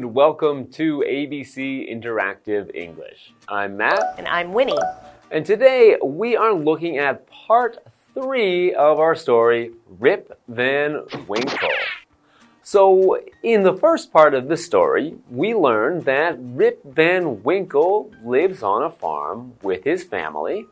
and welcome to ABC Interactive English. I'm Matt. And I'm Winnie. And today we are looking at part three of our story, Rip Van Winkle. So, in the first part of the story, we learned that Rip Van Winkle lives on a farm with his family,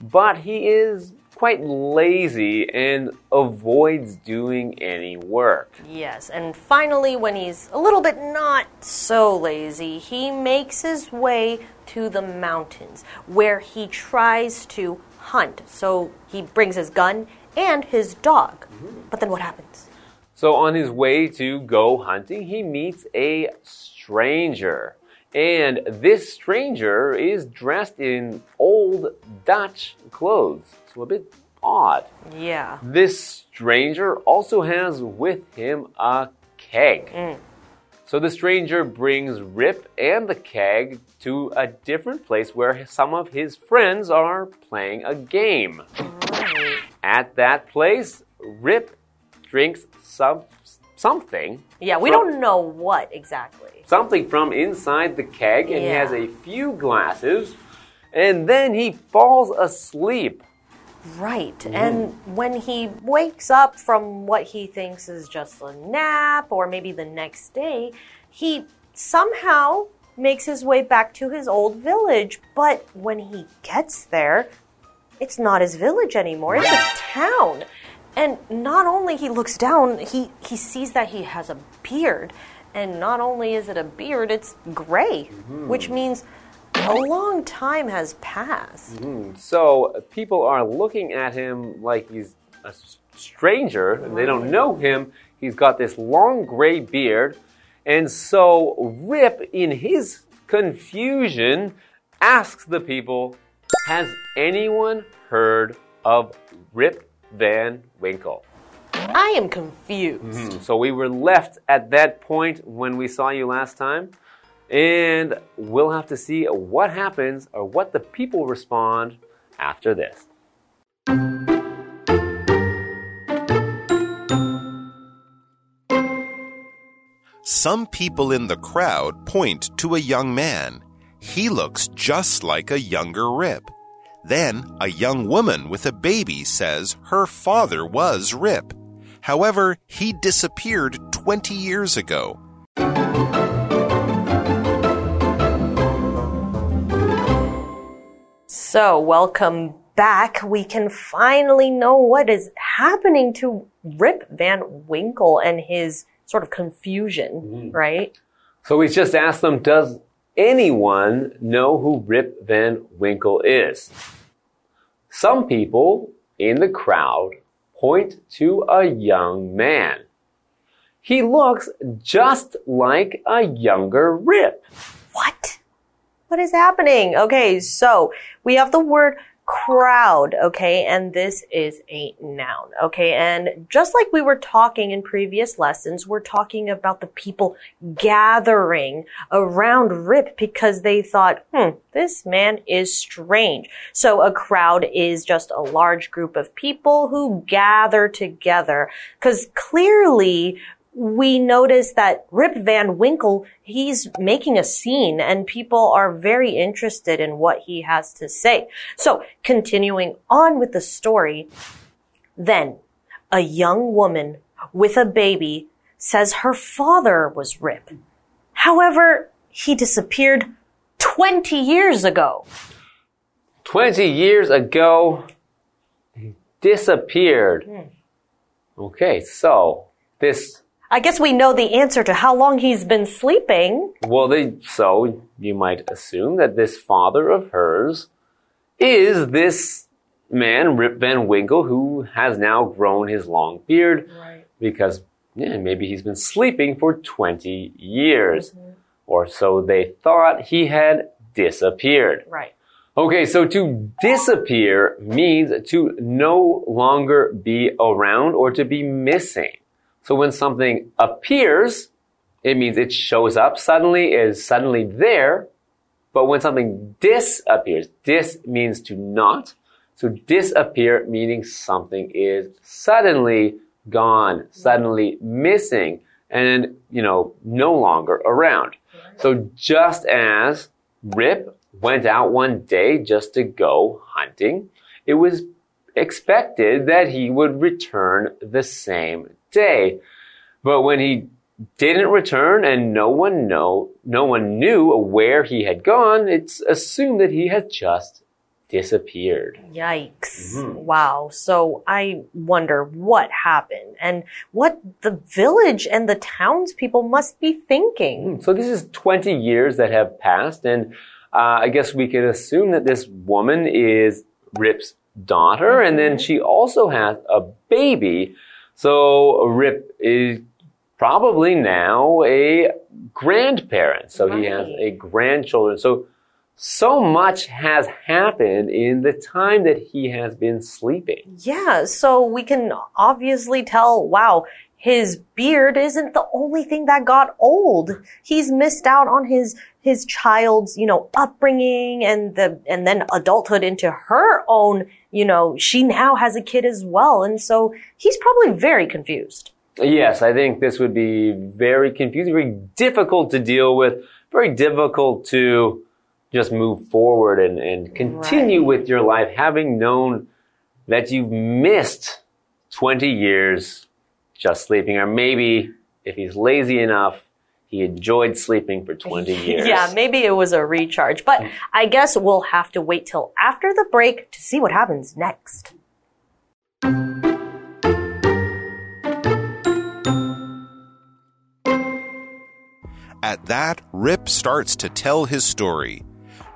but he is quite lazy and avoids doing any work. Yes, and finally, when he's a little bit not so lazy, he makes his way to the mountains where he tries to hunt. So he brings his gun and his dog. Mm-hmm. But then what happens? So, on his way to go hunting, he meets a stranger. And this stranger is dressed in old Dutch clothes. So a bit odd. Yeah. This stranger also has with him a keg. Mm. So the stranger brings Rip and the keg to a different place where some of his friends are playing a game. At that place, Rip drinks some something. Yeah, we from- don't know what exactly. something from inside the keg and he has a few glasses and then he falls asleep. Right. Mm. And when he wakes up from what he thinks is just a nap or maybe the next day, he somehow makes his way back to his old village. But when he gets there, it's not his village anymore. It's a town. And not only he looks down, he, he sees that he has a beard. And not only is it a beard, it's gray, which mm-hmm. means a long time has passed. Mm-hmm. So people are looking at him like he's a stranger and they don't know him. He's got this long gray beard. And so Rip, in his confusion, asks the people, Has anyone heard of Rip Van Winkle? I am confused. Mm-hmm. So we were left at that point when we saw you last time. And we'll have to see what happens or what the people respond after this. Some people in the crowd point to a young man. He looks just like a younger Rip. Then a young woman with a baby says her father was Rip. However, he disappeared 20 years ago. So, welcome back. We can finally know what is happening to Rip Van Winkle and his sort of confusion, mm-hmm. right? So we just asked them, does anyone know who Rip Van Winkle is? Some people in the crowd point to a young man. He looks just like a younger Rip. What? What is happening? Okay, so we have the word crowd, okay, and this is a noun, okay, and just like we were talking in previous lessons, we're talking about the people gathering around Rip because they thought, hmm, this man is strange. So a crowd is just a large group of people who gather together because clearly we notice that Rip Van Winkle, he's making a scene and people are very interested in what he has to say. So continuing on with the story, then a young woman with a baby says her father was Rip. However, he disappeared 20 years ago. 20 years ago, he disappeared. Hmm. Okay, so this I guess we know the answer to how long he's been sleeping. Well, they, so you might assume that this father of hers is this man, Rip Van Winkle, who has now grown his long beard Right. because yeah, maybe he's been sleeping for 20 years. Mm-hmm. Or so they thought he had disappeared. Right. Okay, so to disappear means to no longer be around or to be missing. So when something appears, it means it shows up suddenly, is suddenly there. But when something disappears, dis means to not. So disappear meaning something is suddenly gone, suddenly missing. and, you know, no longer around. So just as Rip went out one day just to go hunting, it was expected that he would return the same day. But when he didn't return and no one know no one knew where he had gone, it's assumed that he had just disappeared. Yikes. Mm-hmm. Wow. So I wonder what happened and what the village and the townspeople must be thinking. Hmm. So this is 20 years that have passed and uh, I guess we can assume that this woman is Rip's daughter and then mm-hmm. she also has a baby. So Rip is probably now a grandparent. So he has a grandchildren. So so much has happened in the time that he has been sleeping. Yeah. So we can obviously tell, wow, his beard isn't the only thing that got old. He's missed out on his his child's, you know, upbringing and the and then adulthood into her own, you know, she now has a kid as well. And so he's probably very confused. Yes, I think this would be very confusing, very difficult to deal with, very difficult to just move forward and, and continue with your life having known that you've missed 20 years just sleeping. Or maybe if he's lazy enough, he enjoyed sleeping for 20 years. Yeah, maybe it was a recharge, but I guess we'll have to wait till after the break to see what happens next. At that, Rip starts to tell his story.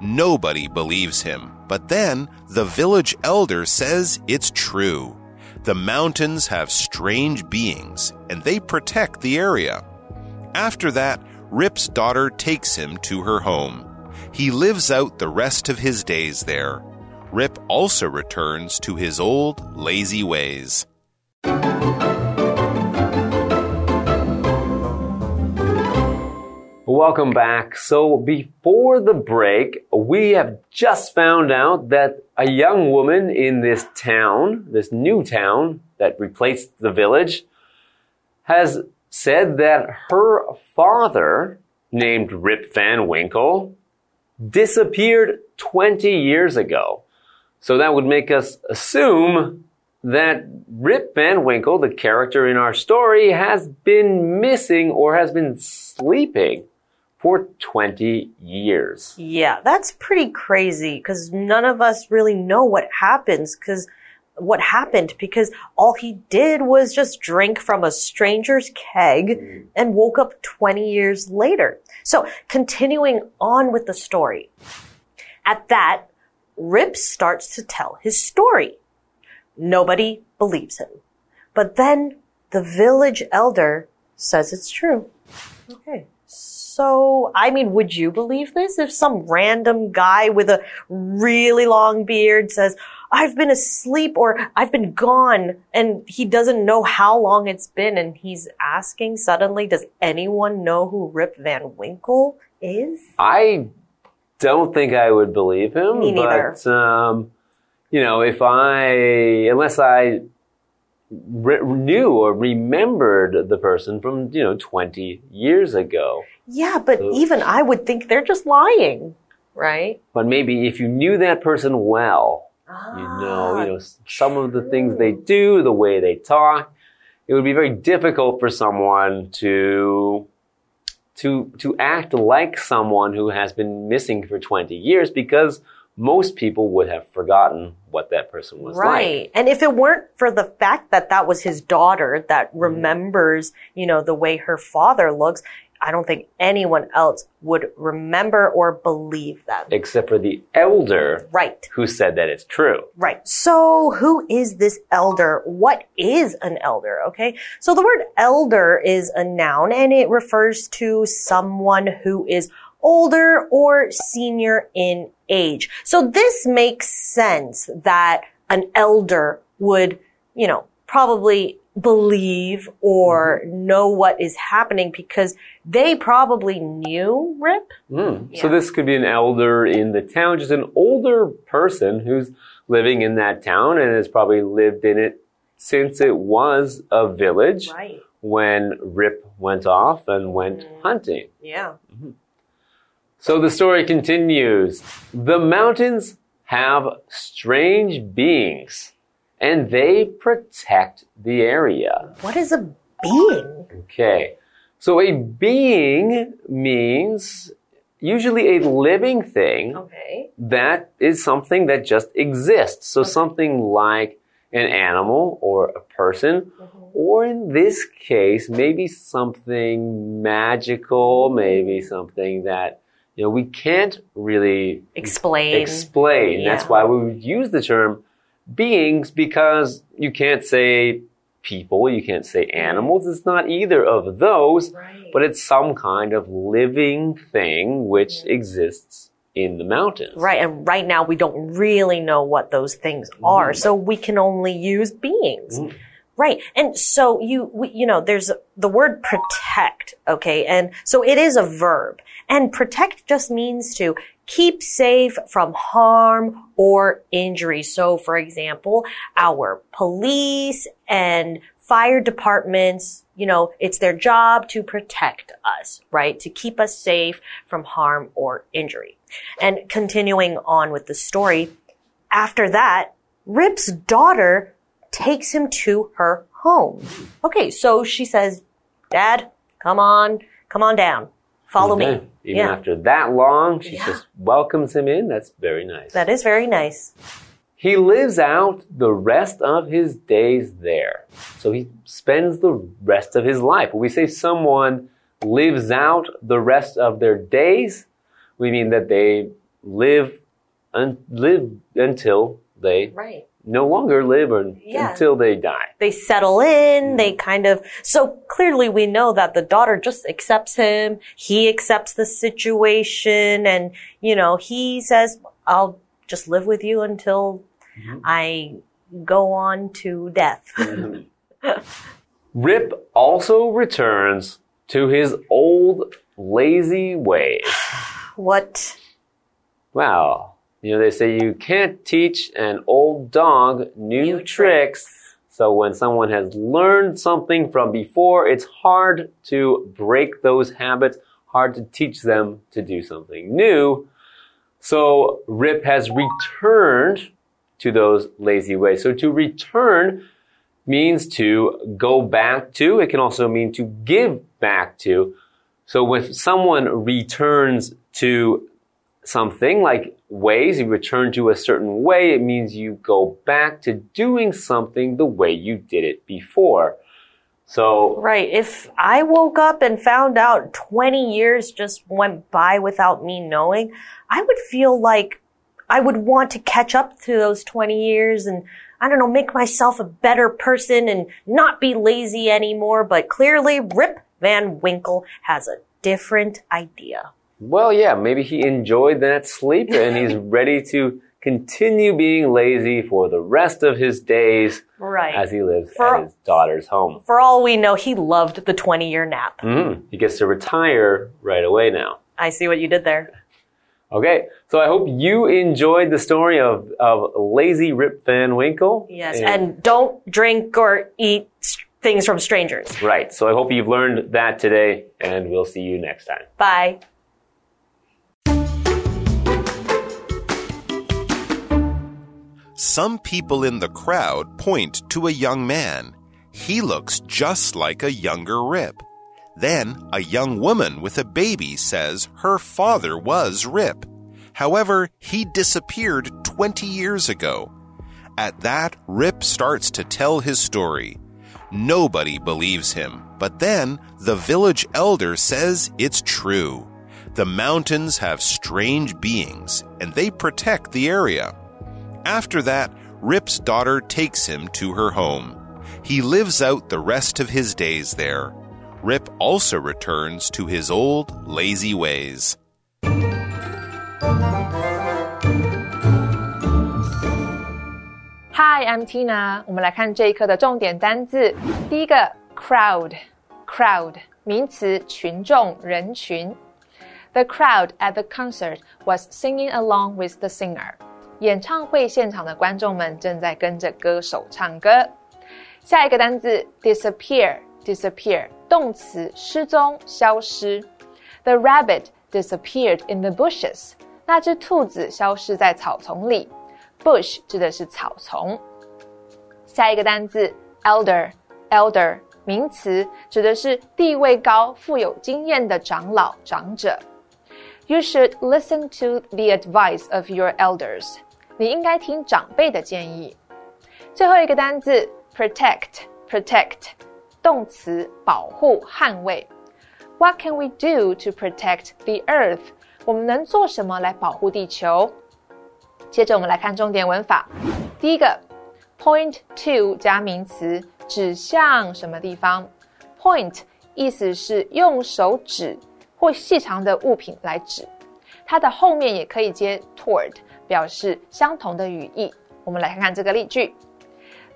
Nobody believes him, but then the village elder says it's true. The mountains have strange beings, and they protect the area. After that, Rip's daughter takes him to her home. He lives out the rest of his days there. Rip also returns to his old lazy ways. Welcome back. So before the break, we have just found out that a young woman in this town, this new town that replaced the village, has said that her father, named Rip Van Winkle, disappeared 20 years ago. So that would make us assume that Rip Van Winkle, the character in our story, has been missing or has been sleeping for 20 years. Yeah, that's pretty crazy because none of us really know what happens because what happened because all he did was just drink from a stranger's keg mm. and woke up 20 years later. So continuing on with the story. At that, Rip starts to tell his story. Nobody believes him. But then the village elder says it's true. Okay. So, I mean, would you believe this if some random guy with a really long beard says, I've been asleep or I've been gone and he doesn't know how long it's been and he's asking suddenly, does anyone know who Rip Van Winkle is? I don't think I would believe him. Me neither. But, um, you know, if I, unless I knew or remembered the person from, you know, 20 years ago. Yeah, but Ugh. even I would think they're just lying, right? But maybe if you knew that person well, you know, you know, some of the things they do, the way they talk, it would be very difficult for someone to to to act like someone who has been missing for 20 years because most people would have forgotten what that person was like. Right. And if it weren't for the fact that that was his daughter that Mm-hmm. remembers, you know, the way her father looks, I don't think anyone else would remember or believe them. Except for the elder Right. who said that it's true. Right. So who is this elder? What is an elder? Okay. So the word elder is a noun and it refers to someone who is older or senior in age. So this makes sense that an elder would, you know, probably believe or mm-hmm. know what is happening because they probably knew Rip. Mm. So this could be an elder in the town, just an older person who's living in that town and has probably lived in it since it was a village Right. when Rip went off and went mm-hmm. hunting. Yeah. Mm-hmm. So the story continues. The mountains have strange beings and they protect the area. What is a being? Okay. So a being means usually a living thing Okay. that is something that just exists. So something like an animal or a person, mm-hmm. or in this case, maybe something magical, maybe mm. something that, you know, we can't really Explain. explain. That's why we would use the term beings because you can't say people, you can't say animals. It's not either of those, Right. but it's some kind of living thing which exists in the mountains. Right, and right now we don't really know what those things are, mm. so we can only use beings. Mm. Right, and so you, we, you know, there's the word protect, okay, and so it is a verb, and protect just means to keep safe from harm or injury. So, for example, our police and fire departments, you know, it's their job to protect us, right? To keep us safe from harm or injury. And continuing on with the story, after that, Rip's daughter takes him to her home. Okay, so she says, Dad, come on, come on down. Follow Okay. me. Even yeah, after that long, she Yeah. just welcomes him in. That's very nice. that is very nice. He lives out the rest of his days there. So he spends the rest of his life. When we say someone lives out the rest of their days, we mean that they live, un- live until they Right. No longer live or Yeah. until they die. They settle in, mm-hmm. they kind of, so clearly we know that the daughter just accepts him, he accepts the situation, and, you know, he says, I'll just live with you until mm-hmm. I go on to death. Mm-hmm. Rip also returns to his old lazy ways. what? Well, you know, they say you can't teach an old dog new, New tricks. So when someone has learned something from before, it's hard to break those habits, hard to teach them to do something new. So Rip has returned to those lazy ways. So to return means to go back to. It can also mean to give back to. So when someone returns to something like ways, you return to a certain way, it means you go back to doing something the way you did it before. So, Right. If I woke up and found out 20 years just went by without me knowing, I would feel like I would want to catch up to those 20 years and I don't know, make myself a better person and not be lazy anymore. But clearly Rip Van Winkle has a different idea. Well, yeah, maybe he enjoyed that sleep and he's ready to continue being lazy for the rest of his days Right. as he lives For- at his daughter's home. For all we know, he loved the 20 year nap. Mm, he gets to retire right away now. I see what you did there. Okay, so I hope you enjoyed the story of, of lazy Rip Van Winkle. Yes. And don't drink or eat things from strangers. Right. So I hope you've learned that today, and we'll see you next time. Bye. Some people in the crowd point to a young man. He looks just like a younger Rip. Then a young woman with a baby says her father was Rip. However, he disappeared 20 years ago. At that, Rip starts to tell his story. Nobody believes him, but then the village elder says it's true. The mountains have strange beings, and they protect the area. After that, Rip's daughter takes him to her home. He lives out the rest of his days there. Rip also returns to his old lazy ways. Hi, I'm Tina。我们来看这一课的重点单字。第一个，crowd，crowd，名词，群众、人群。The crowd at the concert was singing along with the singer。 演唱会现场的观众们正在跟着歌手唱歌。下一个单字，disappear， disappear 动词失踪、消失。The rabbit disappeared in the bushes。那只兔子消失在草丛里。Bush 指的是草丛。下一个单字 elder，elder 名词，指的是地位高、富有经验的长老、长者。You should listen to the advice of your elders。 你应该听长辈的建议。最后一个单字 protect，protect 动词，保护、捍卫。What can we do to protect the earth？我们能做什么来保护地球？接着我们来看重点文法。第一个，point to 加名词，指向什么地方？Point 意思是用手指或细长的物品来指，它的后面也可以接 toward，表示相同的语义。我们来看看这个例句。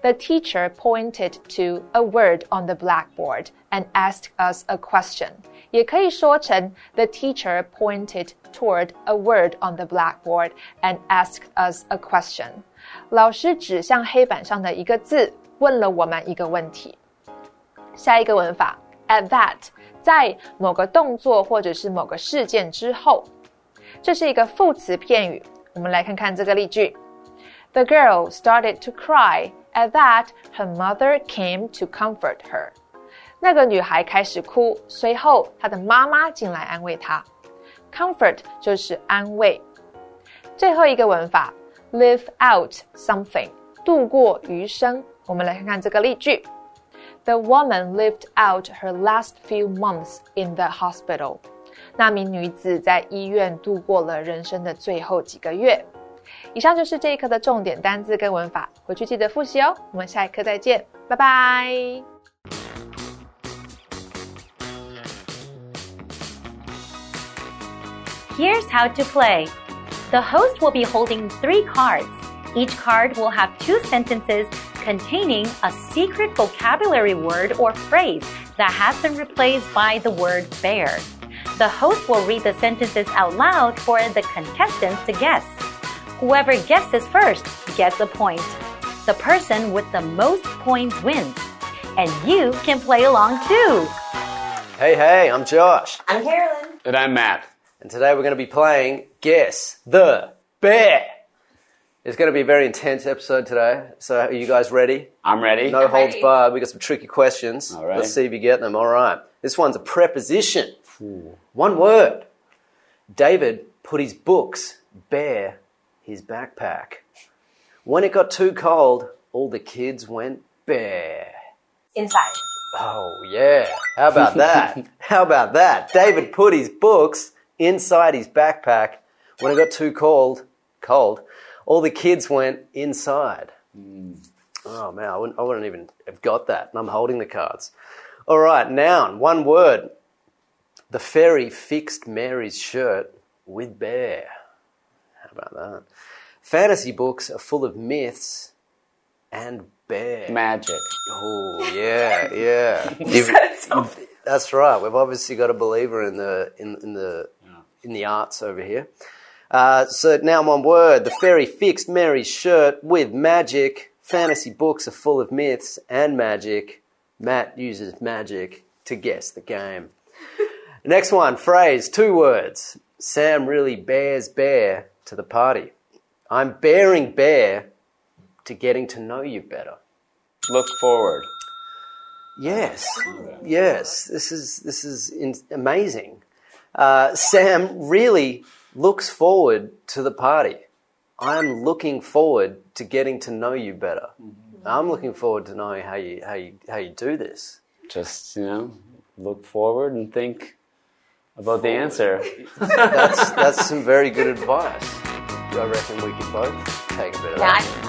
The teacher pointed to a word on the blackboard and asked us a question. 也可以说成 The teacher pointed toward a word on the blackboard and asked us a question. 老师指向黑板上的一个字，问了我们一个问题。下一个文法，at that，在某个动作或者是某个事件之后，这是一个副词片语。 我们来看看这个例句：The girl started to cry at that her mother came to comfort her. 那个女孩开始哭，随后她的妈妈进来安慰她。Comfort 就是安慰。最后一个文法，live out something，度过余生。我们来看看这个例句：The woman lived out her last few months in the hospital。 那名女子在医院度过了人生的最后几个月。以上就是这一课的重点单字跟文法，回去记得复习哦。我们下一课再见，拜拜。Here's how to play. The host will be holding three cards. Each card will have two sentences containing a secret vocabulary word or phrase that has been replaced by the word bear. The host will read the sentences out loud for the contestants to guess. Whoever guesses first gets a point. The person with the most points wins. And you can play along too. Hey, hey, I'm Josh. I'm Carolyn. And I'm Matt. And today we're going to be playing Guess the Bear. It's going to be a very intense episode today. So, are you guys ready? I'm ready. No holds barred. We got some tricky questions. All right. Let's see if you get them. All right. This one's a preposition. One word. David put his books bear his backpack. When it got too cold, all the kids went bear. Inside. Oh, yeah. How about that? How about that? David put his books inside his backpack. When it got too cold, cold, all the kids went inside. Mm. Oh man, I wouldn't, I wouldn't even have got that. And I'm holding the cards. All right, noun, one word. The fairy fixed Mary's shirt with bear. How about that? Fantasy books are full of myths and bear. Magic. Oh yeah, yeah. That's right. We've obviously got a believer in the in, in the in the arts over here. Uh, so now one word. The fairy fixed Mary's shirt with magic. Fantasy books are full of myths and magic. Matt uses magic to guess the game. Next one, phrase, two words. Sam really bears bear to the party. I'm bearing bear to getting to know you better. Look forward. Yes, yes. This is this is in, amazing. Uh, Sam really looks forward to the party. I'm looking forward to getting to know you better. I'm looking forward to knowing how you how you how you do this. Just, you know, look forward and think about the answer. That's that's some very good advice. Do I reckon we could both take a bit of Yeah, that. I,